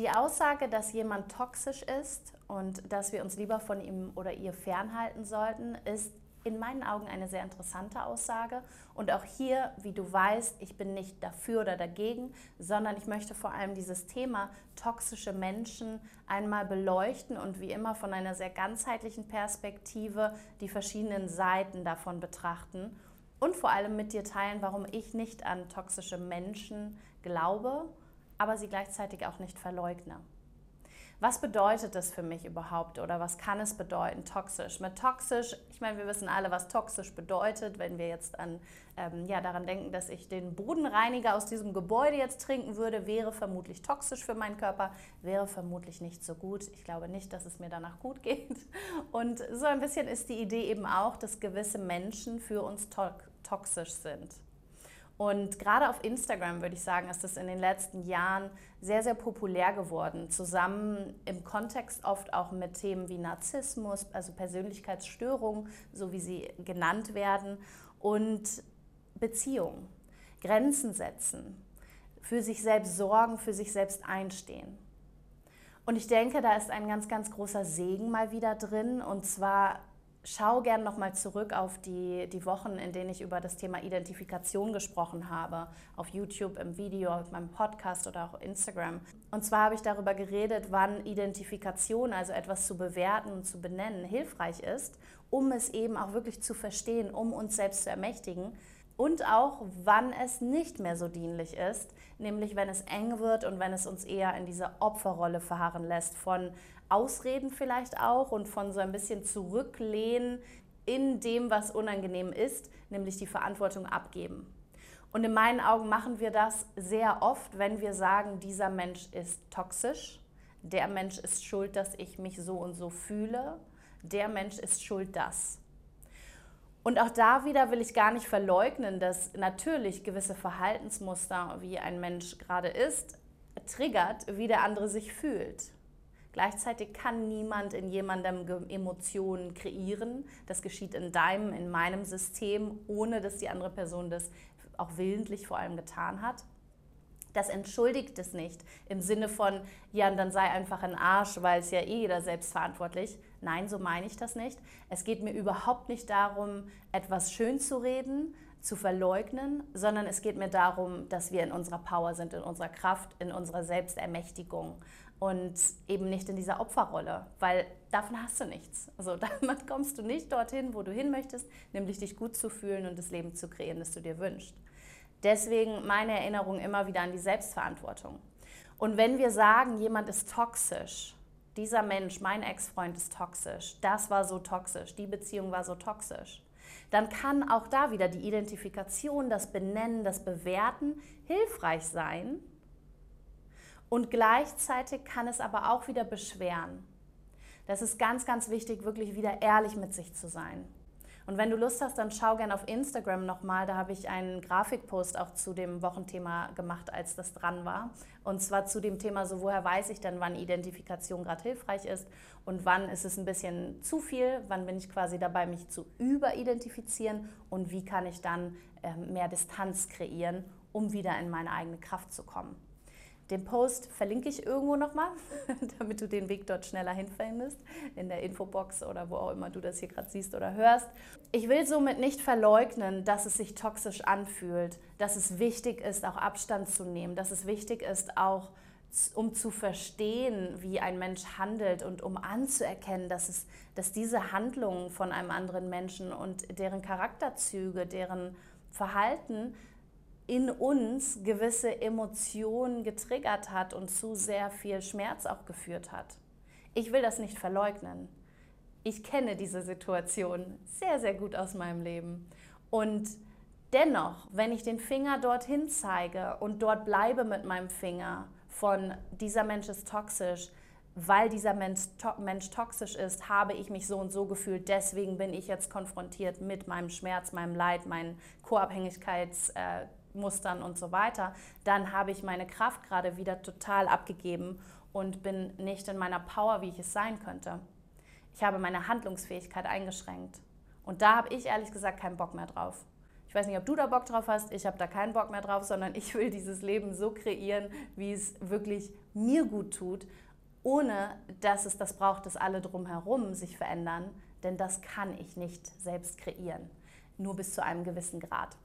Die Aussage, dass jemand toxisch ist und dass wir uns lieber von ihm oder ihr fernhalten sollten, ist in meinen Augen eine sehr interessante Aussage. Und auch hier, wie du weißt, ich bin nicht dafür oder dagegen, sondern ich möchte vor allem dieses Thema toxische Menschen einmal beleuchten und wie immer von einer sehr ganzheitlichen Perspektive die verschiedenen Seiten davon betrachten und vor allem mit dir teilen, warum ich nicht an toxische Menschen glaube aber sie gleichzeitig auch nicht verleugne. Was bedeutet das für mich überhaupt oder was kann es bedeuten, toxisch? Mit toxisch, ich meine, wir wissen alle, was toxisch bedeutet, wenn wir jetzt an, ähm, ja, daran denken, dass ich den Bodenreiniger aus diesem Gebäude jetzt trinken würde, wäre vermutlich toxisch für meinen Körper, wäre vermutlich nicht so gut. Ich glaube nicht, dass es mir danach gut geht. Und so ein bisschen ist die Idee eben auch, dass gewisse Menschen für uns to toxisch sind. Und gerade auf Instagram würde ich sagen, ist das in den letzten Jahren sehr, sehr populär geworden. Zusammen im Kontext oft auch mit Themen wie Narzissmus, also Persönlichkeitsstörungen, so wie sie genannt werden, und Beziehung, Grenzen setzen, für sich selbst sorgen, für sich selbst einstehen. Und ich denke, da ist ein ganz, ganz großer Segen mal wieder drin. Und zwar schau gern nochmal zurück auf die, die Wochen, in denen ich über das Thema Identifikation gesprochen habe, auf YouTube, im Video, auf meinem Podcast oder auch Instagram. Und zwar habe ich darüber geredet, wann Identifikation, also etwas zu bewerten und zu benennen, hilfreich ist, um es eben auch wirklich zu verstehen, um uns selbst zu ermächtigen. Und auch, wann es nicht mehr so dienlich ist, nämlich wenn es eng wird und wenn es uns eher in diese Opferrolle verharren lässt von Ausreden vielleicht auch und von so ein bisschen zurücklehnen in dem, was unangenehm ist, nämlich die Verantwortung abgeben. Und in meinen Augen machen wir das sehr oft, wenn wir sagen, dieser Mensch ist toxisch, der Mensch ist schuld, dass ich mich so und so fühle, der Mensch ist schuld, dass. Und auch da wieder will ich gar nicht verleugnen, dass natürlich gewisse Verhaltensmuster, wie ein Mensch gerade ist, triggert, wie der andere sich fühlt. Gleichzeitig kann niemand in jemandem Emotionen kreieren. Das geschieht in deinem, in meinem System, ohne dass die andere Person das auch willentlich vor allem getan hat. Das entschuldigt es nicht im Sinne von, ja, dann sei einfach ein Arsch, weil es ja eh jeder selbst verantwortlich. Nein, so meine ich das nicht. Es geht mir überhaupt nicht darum, etwas schön zu reden, zu verleugnen, sondern es geht mir darum, dass wir in unserer Power sind, in unserer Kraft, in unserer Selbstermächtigung und eben nicht in dieser Opferrolle, weil davon hast du nichts. Also damit kommst du nicht dorthin, wo du hin möchtest, nämlich dich gut zu fühlen und das Leben zu kreieren, das du dir wünschst. Deswegen meine Erinnerung immer wieder an die Selbstverantwortung. Und wenn wir sagen, jemand ist toxisch, dieser Mensch, mein Ex-Freund ist toxisch, das war so toxisch, die Beziehung war so toxisch, dann kann auch da wieder die Identifikation, das Benennen, das Bewerten hilfreich sein, und gleichzeitig kann es aber auch wieder beschweren. Das ist ganz, ganz wichtig, wirklich wieder ehrlich mit sich zu sein. Und wenn du Lust hast, dann schau gerne auf Instagram nochmal. Da habe ich einen Grafikpost auch zu dem Wochenthema gemacht, als das dran war. Und zwar zu dem Thema, so woher weiß ich denn, wann Identifikation gerade hilfreich ist und wann ist es ein bisschen zu viel, wann bin ich quasi dabei, mich zu überidentifizieren und wie kann ich dann äh, mehr Distanz kreieren, um wieder in meine eigene Kraft zu kommen. Den Post verlinke ich irgendwo nochmal, damit du den Weg dort schneller hinfindest, in der Infobox oder wo auch immer du das hier gerade siehst oder hörst. Ich will somit nicht verleugnen, dass es sich toxisch anfühlt, dass es wichtig ist, auch Abstand zu nehmen, dass es wichtig ist, auch um zu verstehen, wie ein Mensch handelt und um anzuerkennen, dass, es, dass diese Handlungen von einem anderen Menschen und deren Charakterzüge, deren Verhalten in uns gewisse Emotionen getriggert hat und zu sehr viel Schmerz auch geführt hat. Ich will das nicht verleugnen. Ich kenne diese Situation sehr, sehr gut aus meinem Leben. Und dennoch, wenn ich den Finger dorthin zeige und dort bleibe mit meinem Finger von dieser Mensch ist toxisch, weil dieser Mensch, to Mensch, toxisch ist, habe ich mich so und so gefühlt. Deswegen bin ich jetzt konfrontiert mit meinem Schmerz, meinem Leid, meinen Co-Abhängigkeits- äh, Mustern und so weiter, dann habe ich meine Kraft gerade wieder total abgegeben und bin nicht in meiner Power, wie ich es sein könnte. Ich habe meine Handlungsfähigkeit eingeschränkt. Und da habe ich ehrlich gesagt keinen Bock mehr drauf. Ich weiß nicht, ob du da Bock drauf hast, ich habe da keinen Bock mehr drauf, sondern ich will dieses Leben so kreieren, wie es wirklich mir gut tut, ohne dass es das braucht, dass alle drumherum sich verändern, denn das kann ich nicht selbst kreieren, nur bis zu einem gewissen Grad.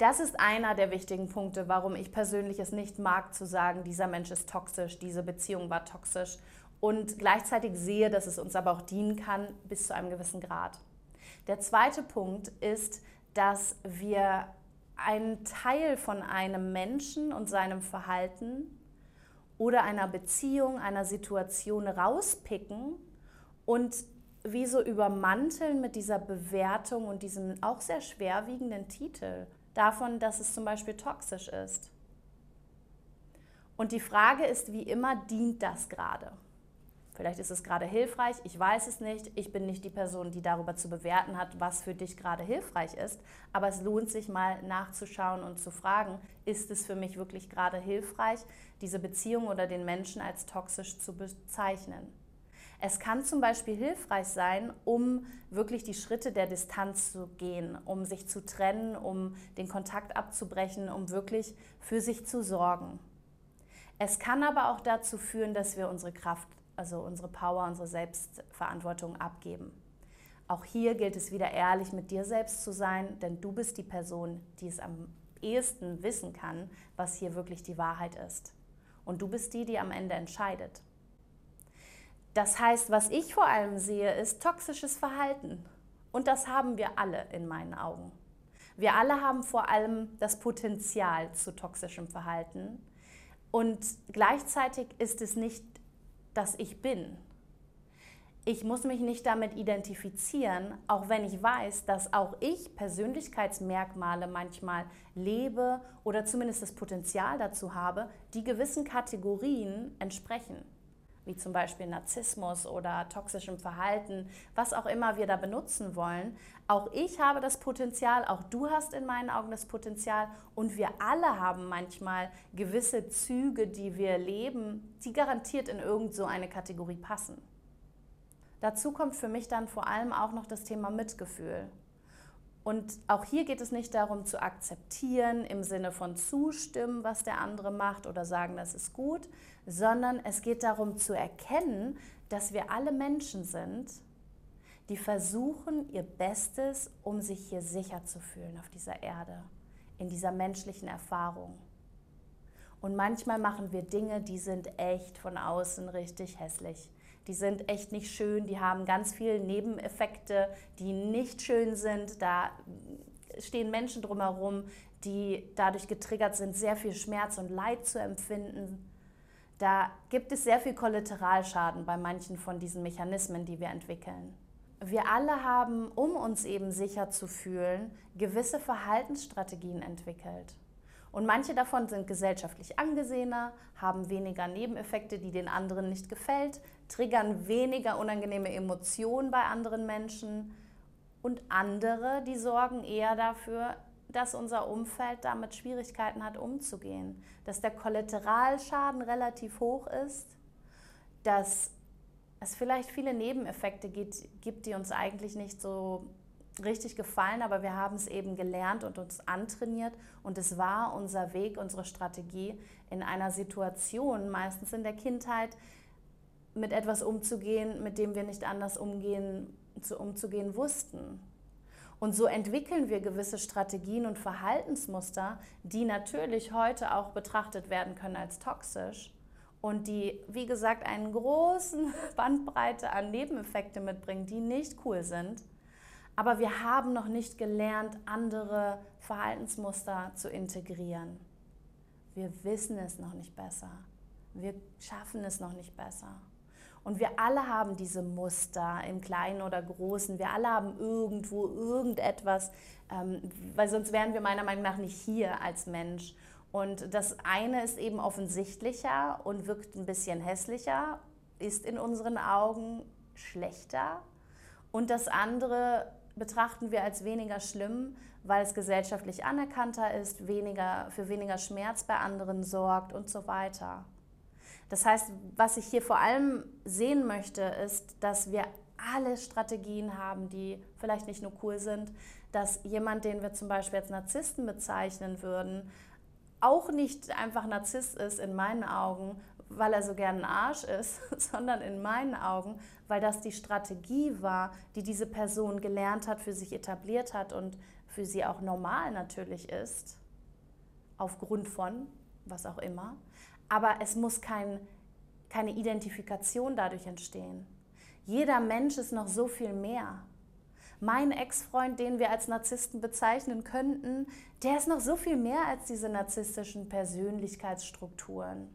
Das ist einer der wichtigen Punkte, warum ich persönlich es nicht mag zu sagen, dieser Mensch ist toxisch, diese Beziehung war toxisch und gleichzeitig sehe, dass es uns aber auch dienen kann bis zu einem gewissen Grad. Der zweite Punkt ist, dass wir einen Teil von einem Menschen und seinem Verhalten oder einer Beziehung, einer Situation rauspicken und wie so übermanteln mit dieser Bewertung und diesem auch sehr schwerwiegenden Titel davon, dass es zum Beispiel toxisch ist. Und die Frage ist wie immer, dient das gerade? Vielleicht ist es gerade hilfreich, ich weiß es nicht. Ich bin nicht die Person, die darüber zu bewerten hat, was für dich gerade hilfreich ist. Aber es lohnt sich mal nachzuschauen und zu fragen, ist es für mich wirklich gerade hilfreich, diese Beziehung oder den Menschen als toxisch zu bezeichnen? Es kann zum Beispiel hilfreich sein, um wirklich die Schritte der Distanz zu gehen, um sich zu trennen, um den Kontakt abzubrechen, um wirklich für sich zu sorgen. Es kann aber auch dazu führen, dass wir unsere Kraft, also unsere Power, unsere Selbstverantwortung abgeben. Auch hier gilt es wieder ehrlich mit dir selbst zu sein, denn du bist die Person, die es am ehesten wissen kann, was hier wirklich die Wahrheit ist. Und du bist die, die am Ende entscheidet. Das heißt, was ich vor allem sehe, ist toxisches Verhalten. Und das haben wir alle in meinen Augen. Wir alle haben vor allem das Potenzial zu toxischem Verhalten. Und gleichzeitig ist es nicht, dass ich bin. Ich muss mich nicht damit identifizieren, auch wenn ich weiß, dass auch ich Persönlichkeitsmerkmale manchmal lebe oder zumindest das Potenzial dazu habe, die gewissen Kategorien entsprechen wie zum Beispiel Narzissmus oder toxischem Verhalten, was auch immer wir da benutzen wollen. Auch ich habe das Potenzial, auch du hast in meinen Augen das Potenzial und wir alle haben manchmal gewisse Züge, die wir leben, die garantiert in irgend so eine Kategorie passen. Dazu kommt für mich dann vor allem auch noch das Thema Mitgefühl. Und auch hier geht es nicht darum zu akzeptieren im Sinne von zustimmen, was der andere macht oder sagen, das ist gut, sondern es geht darum zu erkennen, dass wir alle Menschen sind, die versuchen ihr Bestes, um sich hier sicher zu fühlen auf dieser Erde, in dieser menschlichen Erfahrung. Und manchmal machen wir Dinge, die sind echt von außen richtig hässlich. Die sind echt nicht schön, die haben ganz viele Nebeneffekte, die nicht schön sind. Da stehen Menschen drumherum, die dadurch getriggert sind, sehr viel Schmerz und Leid zu empfinden. Da gibt es sehr viel Kollateralschaden bei manchen von diesen Mechanismen, die wir entwickeln. Wir alle haben, um uns eben sicher zu fühlen, gewisse Verhaltensstrategien entwickelt. Und manche davon sind gesellschaftlich angesehener, haben weniger Nebeneffekte, die den anderen nicht gefällt, triggern weniger unangenehme Emotionen bei anderen Menschen. Und andere, die sorgen eher dafür, dass unser Umfeld damit Schwierigkeiten hat, umzugehen, dass der Kollateralschaden relativ hoch ist, dass es vielleicht viele Nebeneffekte gibt, die uns eigentlich nicht so richtig gefallen, aber wir haben es eben gelernt und uns antrainiert und es war unser Weg, unsere Strategie in einer Situation, meistens in der Kindheit, mit etwas umzugehen, mit dem wir nicht anders umgehen, zu, umzugehen wussten. Und so entwickeln wir gewisse Strategien und Verhaltensmuster, die natürlich heute auch betrachtet werden können als toxisch und die, wie gesagt, einen großen Bandbreite an Nebeneffekte mitbringen, die nicht cool sind. Aber wir haben noch nicht gelernt, andere Verhaltensmuster zu integrieren. Wir wissen es noch nicht besser. Wir schaffen es noch nicht besser. Und wir alle haben diese Muster im Kleinen oder Großen. Wir alle haben irgendwo irgendetwas, ähm, weil sonst wären wir meiner Meinung nach nicht hier als Mensch. Und das eine ist eben offensichtlicher und wirkt ein bisschen hässlicher, ist in unseren Augen schlechter. Und das andere betrachten wir als weniger schlimm, weil es gesellschaftlich anerkannter ist, weniger, für weniger Schmerz bei anderen sorgt und so weiter. Das heißt, was ich hier vor allem sehen möchte, ist, dass wir alle Strategien haben, die vielleicht nicht nur cool sind, dass jemand, den wir zum Beispiel als Narzissten bezeichnen würden, auch nicht einfach Narzisst ist in meinen Augen, weil er so gern ein Arsch ist, sondern in meinen Augen, weil das die Strategie war, die diese Person gelernt hat, für sich etabliert hat und für sie auch normal natürlich ist, aufgrund von was auch immer. Aber es muss kein, keine Identifikation dadurch entstehen. Jeder Mensch ist noch so viel mehr. Mein Ex-Freund, den wir als Narzissten bezeichnen könnten, der ist noch so viel mehr als diese narzisstischen Persönlichkeitsstrukturen.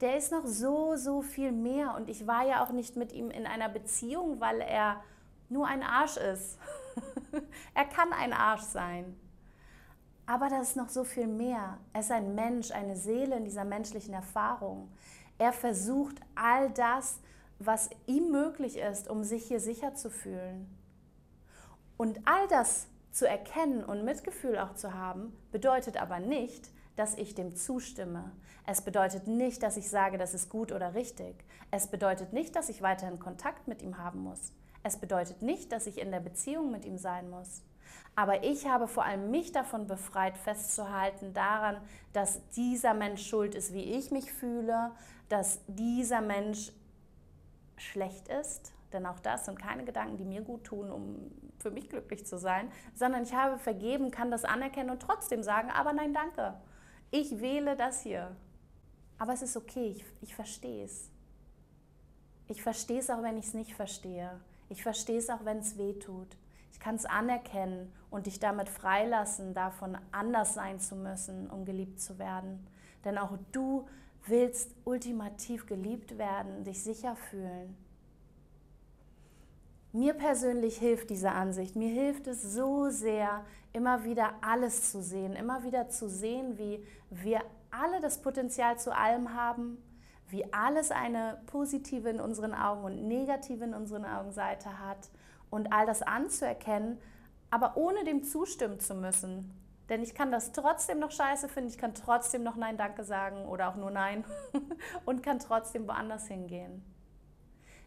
Der ist noch so, so viel mehr. Und ich war ja auch nicht mit ihm in einer Beziehung, weil er nur ein Arsch ist. er kann ein Arsch sein. Aber das ist noch so viel mehr. Er ist ein Mensch, eine Seele in dieser menschlichen Erfahrung. Er versucht all das, was ihm möglich ist, um sich hier sicher zu fühlen. Und all das zu erkennen und Mitgefühl auch zu haben, bedeutet aber nicht, dass ich dem zustimme. Es bedeutet nicht, dass ich sage, das ist gut oder richtig. Es bedeutet nicht, dass ich weiterhin Kontakt mit ihm haben muss. Es bedeutet nicht, dass ich in der Beziehung mit ihm sein muss. Aber ich habe vor allem mich davon befreit, festzuhalten daran, dass dieser Mensch schuld ist, wie ich mich fühle, dass dieser Mensch schlecht ist. Denn auch das sind keine Gedanken, die mir gut tun, um für mich glücklich zu sein, sondern ich habe vergeben, kann das anerkennen und trotzdem sagen, aber nein, danke. Ich wähle das hier. Aber es ist okay, ich, ich verstehe es. Ich verstehe es auch, wenn ich es nicht verstehe. Ich verstehe es auch, wenn es weh tut. Ich kann es anerkennen und dich damit freilassen, davon anders sein zu müssen, um geliebt zu werden. Denn auch du willst ultimativ geliebt werden, dich sicher fühlen. Mir persönlich hilft diese Ansicht. Mir hilft es so sehr, immer wieder alles zu sehen, immer wieder zu sehen, wie wir alle das Potenzial zu allem haben, wie alles eine positive in unseren Augen und negative in unseren Augen Seite hat und all das anzuerkennen, aber ohne dem zustimmen zu müssen. Denn ich kann das trotzdem noch scheiße finden, ich kann trotzdem noch Nein, danke sagen oder auch nur Nein und kann trotzdem woanders hingehen.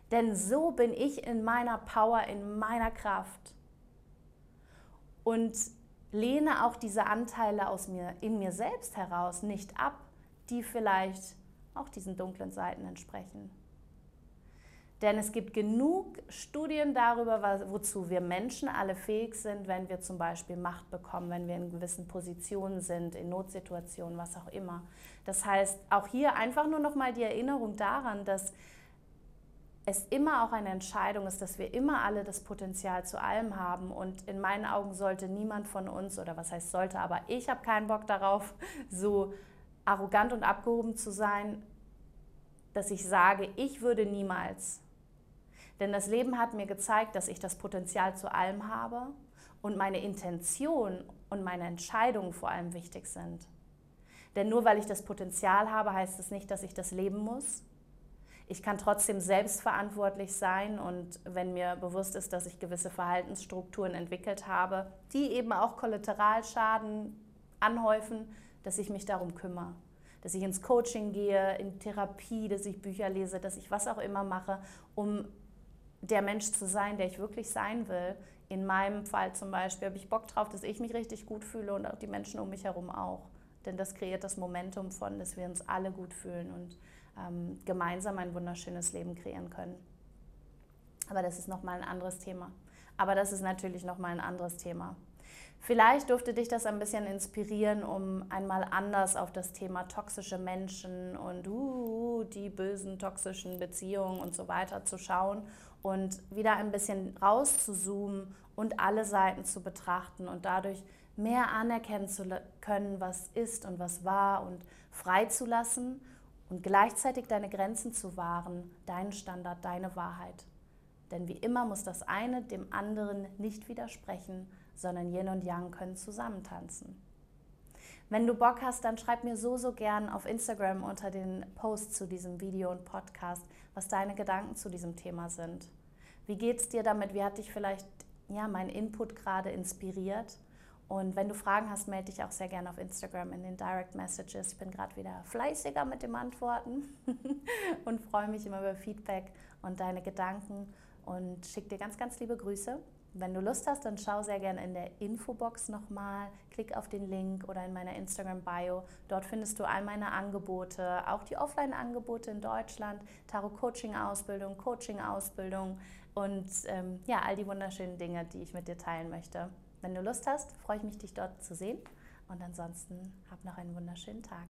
Denn so bin ich in meiner Power, in meiner Kraft. Und lehne auch diese Anteile aus mir, in mir selbst heraus nicht ab, die vielleicht auch diesen dunklen Seiten entsprechen. Denn es gibt genug Studien darüber, wozu wir Menschen alle fähig sind, wenn wir zum Beispiel Macht bekommen, wenn wir in gewissen Positionen sind, in Notsituationen, was auch immer. Das heißt, auch hier einfach nur noch mal die Erinnerung daran, dass es immer auch eine Entscheidung ist, dass wir immer alle das Potenzial zu allem haben. Und in meinen Augen sollte niemand von uns, oder was heißt sollte, aber ich habe keinen Bock darauf, so arrogant und abgehoben zu sein, dass ich sage, ich würde niemals denn das Leben hat mir gezeigt, dass ich das Potenzial zu allem habe und meine Intention und meine Entscheidungen vor allem wichtig sind. Denn nur weil ich das Potenzial habe, heißt es nicht, dass ich das leben muss. Ich kann trotzdem selbstverantwortlich sein und wenn mir bewusst ist, dass ich gewisse Verhaltensstrukturen entwickelt habe, die eben auch Kollateralschaden anhäufen, dass ich mich darum kümmere. Dass ich ins Coaching gehe, in Therapie, dass ich Bücher lese, dass ich was auch immer mache, um der Mensch zu sein, der ich wirklich sein will. In meinem Fall zum Beispiel habe ich Bock drauf, dass ich mich richtig gut fühle und auch die Menschen um mich herum auch. Denn das kreiert das Momentum von, dass wir uns alle gut fühlen und ähm, gemeinsam ein wunderschönes Leben kreieren können. Aber das ist nochmal ein anderes Thema. Aber das ist natürlich nochmal ein anderes Thema. Vielleicht durfte dich das ein bisschen inspirieren, um einmal anders auf das Thema toxische Menschen und uh, die bösen toxischen Beziehungen und so weiter zu schauen und wieder ein bisschen rauszuzoomen und alle Seiten zu betrachten und dadurch mehr anerkennen zu können, was ist und was war und freizulassen und gleichzeitig deine Grenzen zu wahren, deinen Standard, deine Wahrheit. Denn wie immer muss das eine dem anderen nicht widersprechen, sondern Yin und Yang können zusammentanzen. Wenn du Bock hast, dann schreib mir so, so gern auf Instagram unter den Posts zu diesem Video und Podcast, was deine Gedanken zu diesem Thema sind. Wie geht es dir damit? Wie hat dich vielleicht ja, mein Input gerade inspiriert? Und wenn du Fragen hast, melde dich auch sehr gerne auf Instagram in den Direct Messages. Ich bin gerade wieder fleißiger mit dem Antworten und freue mich immer über Feedback und deine Gedanken und schicke dir ganz, ganz liebe Grüße. Wenn du Lust hast, dann schau sehr gerne in der Infobox nochmal, klick auf den Link oder in meiner Instagram-Bio. Dort findest du all meine Angebote, auch die Offline-Angebote in Deutschland, Tarot-Coaching-Ausbildung, Coaching-Ausbildung und ähm, ja, all die wunderschönen Dinge, die ich mit dir teilen möchte. Wenn du Lust hast, freue ich mich, dich dort zu sehen. Und ansonsten hab noch einen wunderschönen Tag.